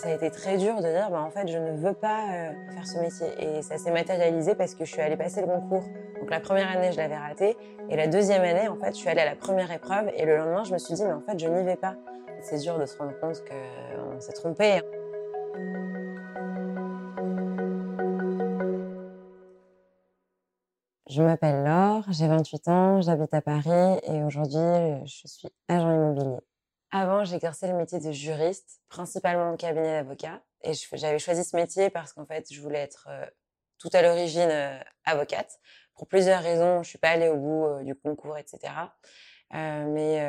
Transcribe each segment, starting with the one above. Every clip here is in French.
Ça a été très dur de dire, bah, en fait, je ne veux pas euh, faire ce métier. Et ça s'est matérialisé parce que je suis allée passer le concours. Donc la première année, je l'avais raté. Et la deuxième année, en fait, je suis allée à la première épreuve. Et le lendemain, je me suis dit, mais en fait, je n'y vais pas. C'est dur de se rendre compte qu'on s'est trompé. Je m'appelle Laure, j'ai 28 ans, j'habite à Paris et aujourd'hui, je suis agent immobilier. Avant, j'exerçais le métier de juriste, principalement au cabinet d'avocat. Et j'avais choisi ce métier parce qu'en fait, je voulais être euh, tout à l'origine euh, avocate. Pour plusieurs raisons, je suis pas allée au bout euh, du concours, etc. mais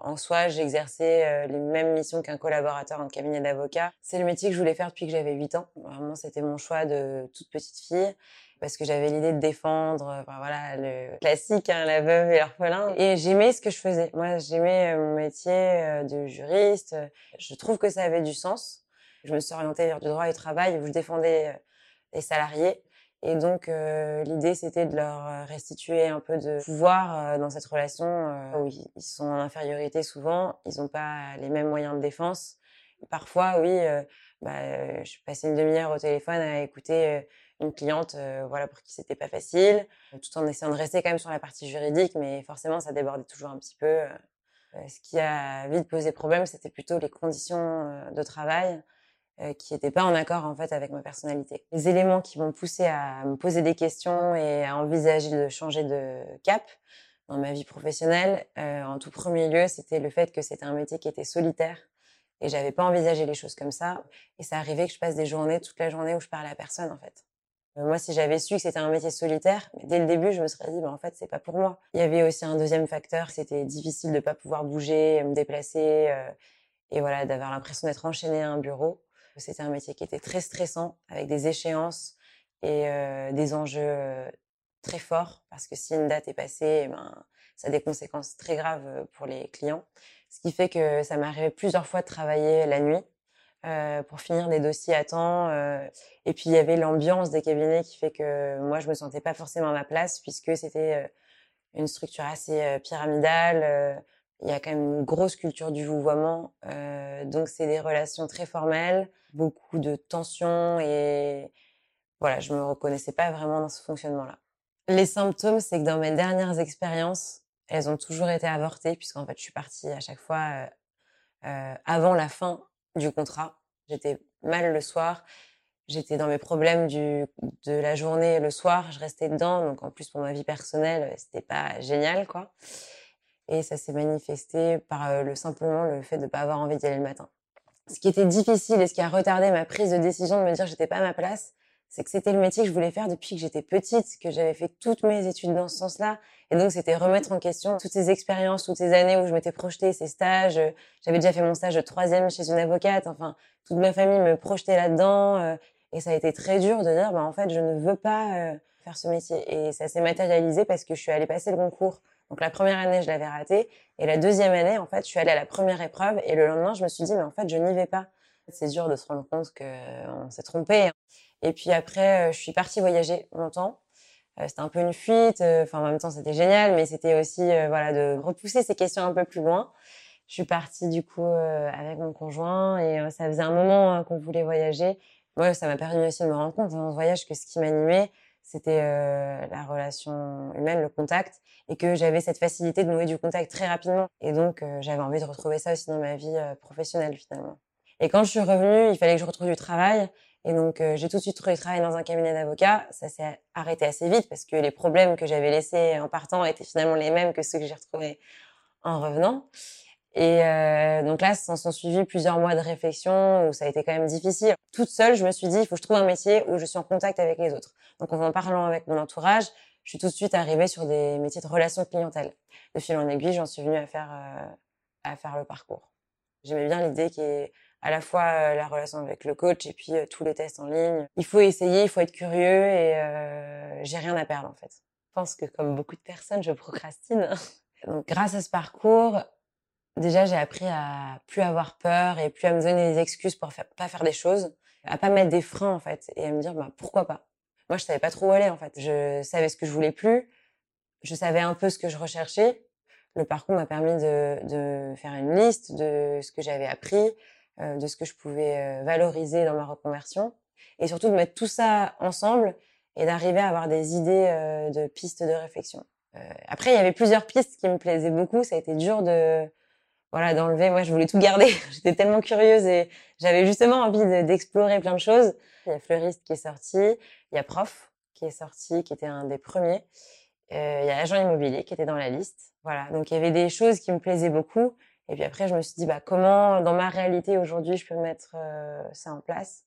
en soi, j'exerçais les mêmes missions qu'un collaborateur en cabinet d'avocat. C'est le métier que je voulais faire depuis que j'avais 8 ans. Vraiment, c'était mon choix de toute petite fille parce que j'avais l'idée de défendre, euh, voilà, le classique, hein, la veuve et l'orphelin. Et j'aimais ce que je faisais. Moi, j'aimais euh, mon métier euh, de juriste. Je trouve que ça avait du sens. Je me suis orientée vers du droit du travail où je défendais les salariés. Et donc, l'idée, c'était de leur restituer un peu de pouvoir dans cette relation où ils sont en infériorité souvent, ils n'ont pas les mêmes moyens de défense. Parfois, oui, bah, je passais une demi-heure au téléphone à écouter une cliente voilà pour qui c'était pas facile tout en essayant de rester quand même sur la partie juridique mais forcément ça débordait toujours un petit peu ce qui a vite posé problème c'était plutôt les conditions de travail qui n'étaient pas en accord en fait avec ma personnalité. Les éléments qui m'ont poussé à me poser des questions et à envisager de changer de cap dans ma vie professionnelle en tout premier lieu c'était le fait que c'était un métier qui était solitaire et j'avais pas envisagé les choses comme ça et ça arrivait que je passe des journées toute la journée où je parlais à personne en fait euh, moi, si j'avais su que c'était un métier solitaire, dès le début, je me serais dit, bah, en fait, c'est pas pour moi. Il y avait aussi un deuxième facteur, c'était difficile de pas pouvoir bouger, me déplacer, euh, et voilà, d'avoir l'impression d'être enchaîné à un bureau. C'était un métier qui était très stressant, avec des échéances et euh, des enjeux très forts, parce que si une date est passée, eh ben, ça a des conséquences très graves pour les clients. Ce qui fait que ça arrivé plusieurs fois de travailler la nuit, euh, pour finir des dossiers à temps. Euh, et puis il y avait l'ambiance des cabinets qui fait que moi je me sentais pas forcément à ma place puisque c'était euh, une structure assez pyramidale. il y a quand même une grosse culture du vouvoiement, donc c'est des relations très formelles, beaucoup de tensions et voilà, je me reconnaissais pas vraiment dans ce fonctionnement-là. Les symptômes, c'est que dans mes dernières expériences, elles ont toujours été avortées puisqu'en fait je suis partie à chaque fois avant la fin du contrat. J'étais mal le soir. J'étais dans mes problèmes du, de la journée le soir. Je restais dedans. Donc, en plus, pour ma vie personnelle, c'était pas génial, quoi. Et ça s'est manifesté par euh, le, simplement le fait de pas avoir envie d'y aller le matin. Ce qui était difficile et ce qui a retardé ma prise de décision de me dire que j'étais pas à ma place, c'est que c'était le métier que je voulais faire depuis que j'étais petite, que j'avais fait toutes mes études dans ce sens-là. Et donc, c'était remettre en question toutes ces expériences, toutes ces années où je m'étais projetée, ces stages. J'avais déjà fait mon stage de troisième chez une avocate. Enfin, toute ma famille me projetait là-dedans. Euh, et ça a été très dur de dire, bah, en fait, je ne veux pas euh, faire ce métier. Et ça s'est matérialisé parce que je suis allée passer le concours. Donc, la première année, je l'avais raté. Et la deuxième année, en fait, je suis allée à la première épreuve. Et le lendemain, je me suis dit, mais en fait, je n'y vais pas. C'est dur de se rendre compte qu'on s'est trompé. Et puis après, euh, je suis partie voyager longtemps. Euh, c'était un peu une fuite. Euh, enfin, en même temps, c'était génial, mais c'était aussi voilà de repousser ces questions un peu plus loin. Je suis partie du coup avec mon conjoint et ça faisait un moment hein, qu'on voulait voyager. Moi, ça m'a permis aussi de me rendre compte dans ce voyage que ce qui m'animait, c'était la relation humaine, le contact, et que j'avais cette facilité de nouer du contact très rapidement. Et donc, j'avais envie de retrouver ça aussi dans ma vie professionnelle finalement. Et quand je suis revenue, il fallait que je retrouve du travail. Et donc, euh, j'ai tout de suite trouvé travail dans un cabinet d'avocats. Ça s'est arrêté assez vite parce que les problèmes que j'avais laissés en partant étaient finalement les mêmes que ceux que j'ai retrouvés en revenant. Et euh, donc là, s'en sont suivis plusieurs mois de réflexion où ça a été quand même difficile. Toute seule, je me suis dit, il faut que je trouve un métier où je suis en contact avec les autres. Donc en parlant avec mon entourage, je suis tout de suite arrivée sur des métiers de relations clientèle. De fil en aiguille, j'en suis venue à faire, euh, à faire le parcours. J'aimais bien l'idée qui est à la fois euh, la relation avec le coach et puis euh, tous les tests en ligne. Il faut essayer, il faut être curieux et euh, j'ai rien à perdre en fait. Je pense que comme beaucoup de personnes, je procrastine. Donc grâce à ce parcours, déjà j'ai appris à plus avoir peur et plus à me donner des excuses pour faire, pas faire des choses, à pas mettre des freins en fait et à me dire bah pourquoi pas? Moi je savais pas trop où aller en fait. Je savais ce que je voulais plus, je savais un peu ce que je recherchais. Le parcours m'a permis de, de faire une liste de ce que j'avais appris, euh, de ce que je pouvais euh, valoriser dans ma reconversion et surtout de mettre tout ça ensemble et d'arriver à avoir des idées euh, de pistes de réflexion. après, il y avait plusieurs pistes qui me plaisaient beaucoup. Ça a été dur de voilà d'enlever. Moi, je voulais tout garder. J'étais tellement curieuse et j'avais justement envie d'explorer plein de choses. Il y a Fleuriste qui est sorti, il y a Prof qui est sorti, qui était un des premiers. Euh, il y a Agent Immobilier qui était dans la liste. Voilà, donc il y avait des choses qui me plaisaient beaucoup et puis après, je me suis dit, bah, comment, dans ma réalité aujourd'hui, je peux mettre euh, ça en place?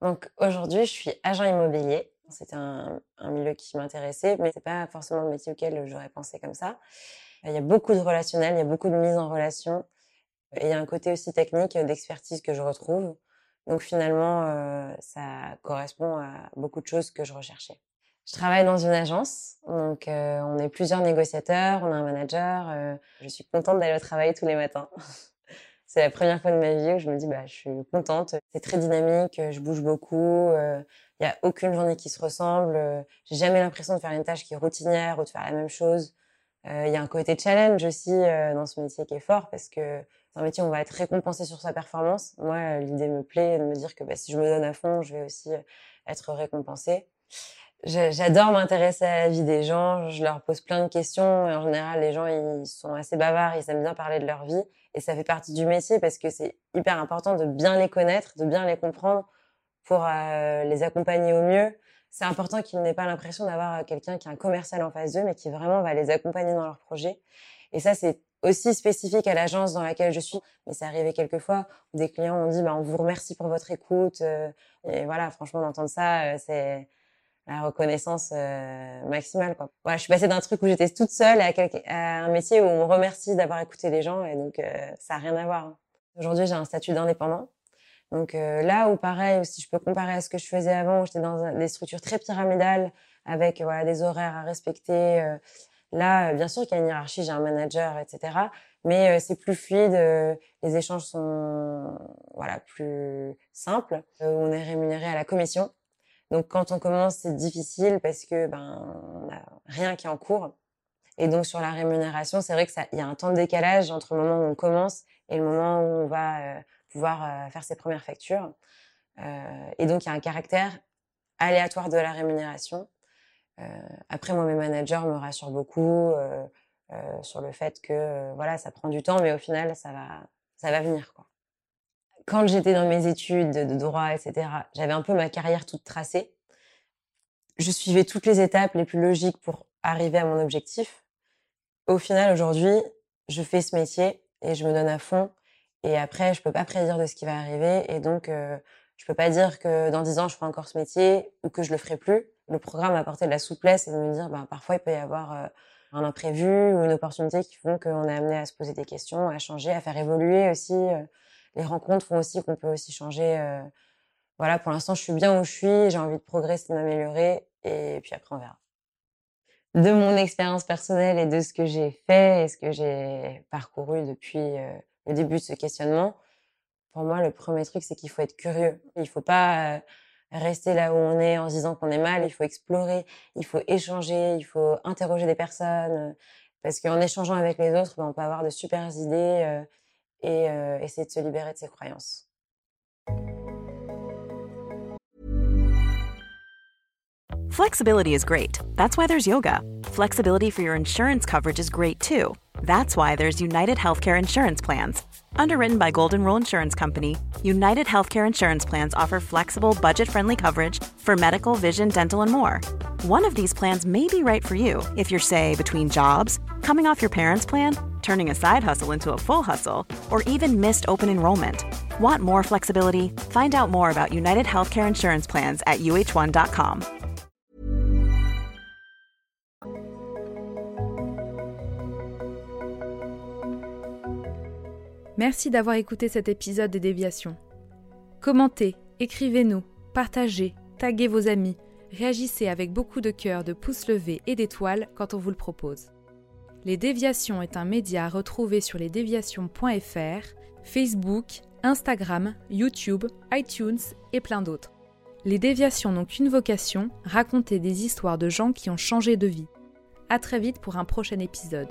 Donc aujourd'hui, je suis agent immobilier. C'était un, milieu qui m'intéressait, mais c'est pas forcément le métier auquel j'aurais pensé comme ça. Il y a beaucoup de relationnel, il y a beaucoup de mise en relation. Il y a un côté aussi technique d'expertise que je retrouve. Donc finalement, euh, ça correspond à beaucoup de choses que je recherchais. Je travaille dans une agence, donc euh, on est plusieurs négociateurs, on a un manager. Euh, je suis contente d'aller au travail tous les matins. c'est la première fois de ma vie où je me dis bah je suis contente. C'est très dynamique, je bouge beaucoup. Il euh, y a aucune journée qui se ressemble. J'ai jamais l'impression de faire une tâche qui est routinière ou de faire la même chose. Il y a un côté challenge aussi dans ce métier qui est fort parce que c'est un métier où on va être récompensé sur sa performance. Moi, l'idée me plaît de me dire que bah, si je me donne à fond, je vais aussi être récompensée j'adore m'intéresser à la vie des gens. Je leur pose plein de questions. Et en général, les gens, ils sont assez bavards. Ils aiment bien parler de leur vie. Et ça fait partie du métier parce que c'est hyper important de bien les connaître, de bien les comprendre pour euh, les accompagner au mieux. C'est important qu'ils n'aient pas l'impression d'avoir euh, quelqu'un qui est un commercial en face d'eux, mais qui vraiment va les accompagner dans leur projet. Et ça, c'est aussi spécifique à l'agence dans laquelle je suis. Mais c'est arrivé quelquefois où des clients ont dit, bah, on vous remercie pour votre écoute. Euh, et voilà, franchement, d'entendre ça, c'est la reconnaissance euh, maximale. Quoi. Voilà, je suis passée d'un truc où j'étais toute seule à, à, un métier où on me remercie d'avoir écouté les gens et donc euh, ça a rien à voir. Hein. Aujourd'hui, j'ai un statut d'indépendant. Donc euh, là où pareil, si je peux comparer à ce que je faisais avant, j'étais dans des structures très pyramidales avec voilà des horaires à respecter. là, bien sûr qu'il y a une hiérarchie, j'ai un manager, etc. Mais c'est plus fluide, les échanges sont voilà plus simples. on est rémunéré à la commission donc quand on commence, c'est difficile parce que ben on rien qui est en cours. Et donc sur la rémunération, c'est vrai que ça, il y a un temps de décalage entre le moment où on commence et le moment où on va euh, pouvoir euh, faire ses premières factures. Euh, et donc il y a un caractère aléatoire de la rémunération. après moi, mes managers me rassurent beaucoup sur le fait que voilà, ça prend du temps, mais au final, ça va, ça va venir quoi quand j'étais dans mes études de droit, etc., j'avais un peu ma carrière toute tracée. Je suivais toutes les étapes les plus logiques pour arriver à mon objectif. Au final, aujourd'hui, je fais ce métier et je me donne à fond. Et après, je peux pas prédire de ce qui va arriver. Et donc, euh, je peux pas dire que dans dix ans, je ferai encore ce métier ou que je le ferai plus. Le programme a apporté de la souplesse et de me dire, ben, parfois, il peut y avoir euh, un imprévu ou une opportunité qui font qu'on est amené à se poser des questions, à changer, à faire évoluer aussi euh, les rencontres font aussi qu'on peut aussi changer. Euh, voilà, pour l'instant, je suis bien où je suis, j'ai envie de progresser, de m'améliorer, et puis après, on verra. De mon expérience personnelle et de ce que j'ai fait et ce que j'ai parcouru depuis euh, le début de ce questionnement, pour moi, le premier truc, c'est qu'il faut être curieux. Il faut pas euh, rester là où on est en se disant qu'on est mal. Il faut explorer, il faut échanger, il faut interroger des personnes. Parce qu'en échangeant avec les autres, ben, on peut avoir de super idées et euh, essayer de se libérer de ses croyances. Flexibility is great. That's why there's yoga. Flexibility for your insurance coverage is great too. That's why there's United Healthcare Insurance Plans. Underwritten by Golden Rule Insurance Company, United Healthcare Insurance Plans offer flexible, budget friendly coverage for medical, vision, dental, and more. One of these plans may be right for you if you're, say, between jobs, coming off your parents' plan, turning a side hustle into a full hustle, or even missed open enrollment. Want more flexibility? Find out more about United Healthcare Insurance Plans at uh1.com. Merci d'avoir écouté cet épisode des déviations. Commentez, écrivez-nous, partagez, taguez vos amis, réagissez avec beaucoup de cœur, de pouces levés et d'étoiles quand on vous le propose. Les Déviations est un média retrouvé sur lesdéviations.fr, Facebook, Instagram, YouTube, iTunes et plein d'autres. Les Déviations n'ont qu'une vocation, raconter des histoires de gens qui ont changé de vie. À très vite pour un prochain épisode.